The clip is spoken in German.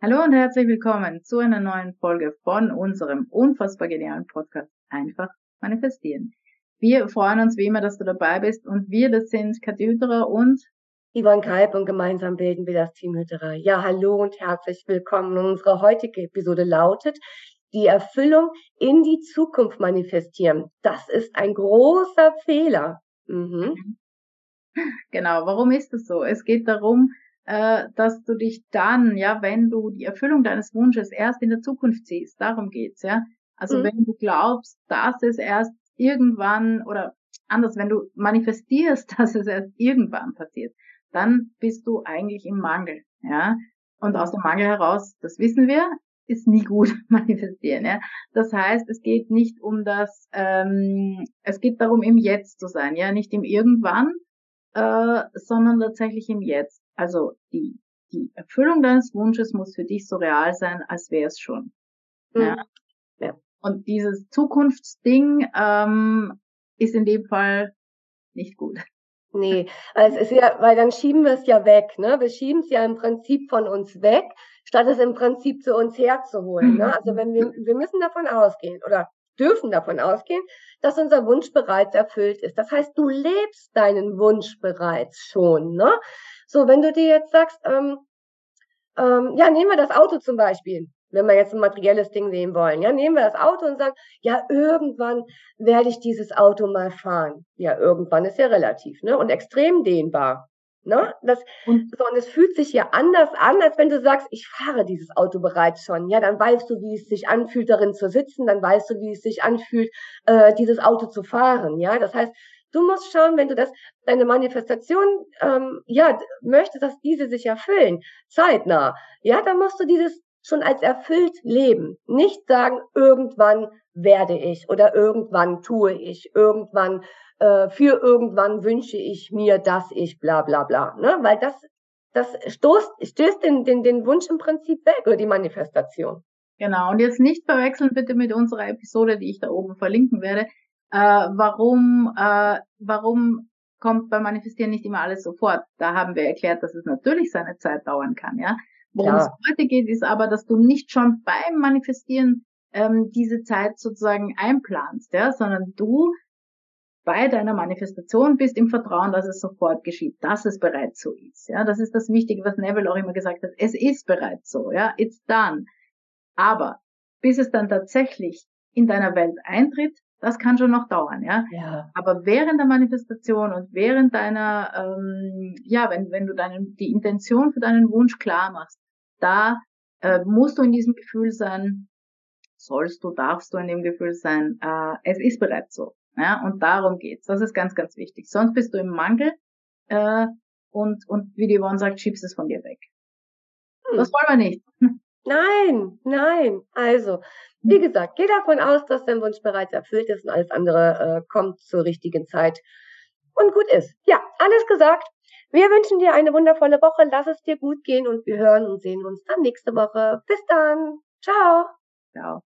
Hallo und herzlich willkommen zu einer neuen Folge von unserem unfassbar genialen Podcast Einfach manifestieren. Wir freuen uns wie immer, dass du dabei bist und wir, das sind Katja Hütterer und Ivan Kalb und gemeinsam bilden wir das Team Hütterer. Ja, hallo und herzlich willkommen. Unsere heutige Episode lautet die Erfüllung in die Zukunft manifestieren. Das ist ein großer Fehler. Mhm. Genau, warum ist das so? Es geht darum, äh, dass du dich dann, ja, wenn du die Erfüllung deines Wunsches erst in der Zukunft siehst, darum geht's, ja. Also mhm. wenn du glaubst, dass es erst irgendwann oder anders, wenn du manifestierst, dass es erst irgendwann passiert, dann bist du eigentlich im Mangel, ja. Und aus dem Mangel heraus, das wissen wir, ist nie gut manifestieren. Ja? Das heißt, es geht nicht um das, ähm, es geht darum, im Jetzt zu sein, ja, nicht im Irgendwann, äh, sondern tatsächlich im Jetzt. Also die, die Erfüllung deines Wunsches muss für dich so real sein, als wäre es schon. Mhm. Ja? ja. Und dieses Zukunftsding ähm, ist in dem Fall nicht gut. Nee, also es ist ja, weil dann schieben wir es ja weg, ne? Wir schieben es ja im Prinzip von uns weg, statt es im Prinzip zu uns herzuholen. Ne? Also wenn wir, wir müssen davon ausgehen oder dürfen davon ausgehen, dass unser Wunsch bereits erfüllt ist. Das heißt, du lebst deinen Wunsch bereits schon. Ne? So, wenn du dir jetzt sagst, ähm, ähm, ja, nehmen wir das Auto zum Beispiel, wenn wir jetzt ein materielles Ding sehen wollen. Ja, nehmen wir das Auto und sagen, ja, irgendwann werde ich dieses Auto mal fahren. Ja, irgendwann ist ja relativ, ne? Und extrem dehnbar. Ne? Das, und, so, und es fühlt sich ja anders an, als wenn du sagst, ich fahre dieses Auto bereits schon. Ja, dann weißt du, wie es sich anfühlt, darin zu sitzen, dann weißt du, wie es sich anfühlt, äh, dieses Auto zu fahren. Ja, das heißt, du musst schauen, wenn du das, deine Manifestation, ähm, ja, möchtest, dass diese sich erfüllen, zeitnah. Ja, dann musst du dieses schon als erfüllt leben. Nicht sagen, irgendwann werde ich oder irgendwann tue ich, irgendwann äh, für irgendwann wünsche ich mir, dass ich bla bla bla. Ne? Weil das, das stoßt, stößt den, den, den Wunsch im Prinzip weg oder die Manifestation. Genau, und jetzt nicht verwechseln bitte mit unserer Episode, die ich da oben verlinken werde. Äh, warum, äh, warum kommt beim Manifestieren nicht immer alles sofort? Da haben wir erklärt, dass es natürlich seine Zeit dauern kann, ja. Worum ja. es heute geht, ist aber, dass du nicht schon beim Manifestieren ähm, diese Zeit sozusagen einplanst, ja, sondern du bei deiner Manifestation bist im Vertrauen, dass es sofort geschieht, dass es bereits so ist. Ja, das ist das Wichtige, was Neville auch immer gesagt hat. Es ist bereits so, ja, it's done. Aber bis es dann tatsächlich in deiner Welt eintritt, das kann schon noch dauern, ja. ja. Aber während der Manifestation und während deiner, ähm, ja, wenn, wenn du deinen, die Intention für deinen Wunsch klar machst, da äh, musst du in diesem Gefühl sein, sollst du, darfst du in dem Gefühl sein, äh, es ist bereits so. Ja, und darum geht's. Das ist ganz, ganz wichtig. Sonst bist du im Mangel äh, und, und wie die Yvonne sagt, schiebst es von dir weg. Hm. Das wollen wir nicht. Nein, nein. Also, wie hm. gesagt, geh davon aus, dass dein Wunsch bereits erfüllt ist und alles andere äh, kommt zur richtigen Zeit und gut ist. Ja, alles gesagt. Wir wünschen dir eine wundervolle Woche. Lass es dir gut gehen und wir hören und sehen uns dann nächste Woche. Bis dann. Ciao. Ciao.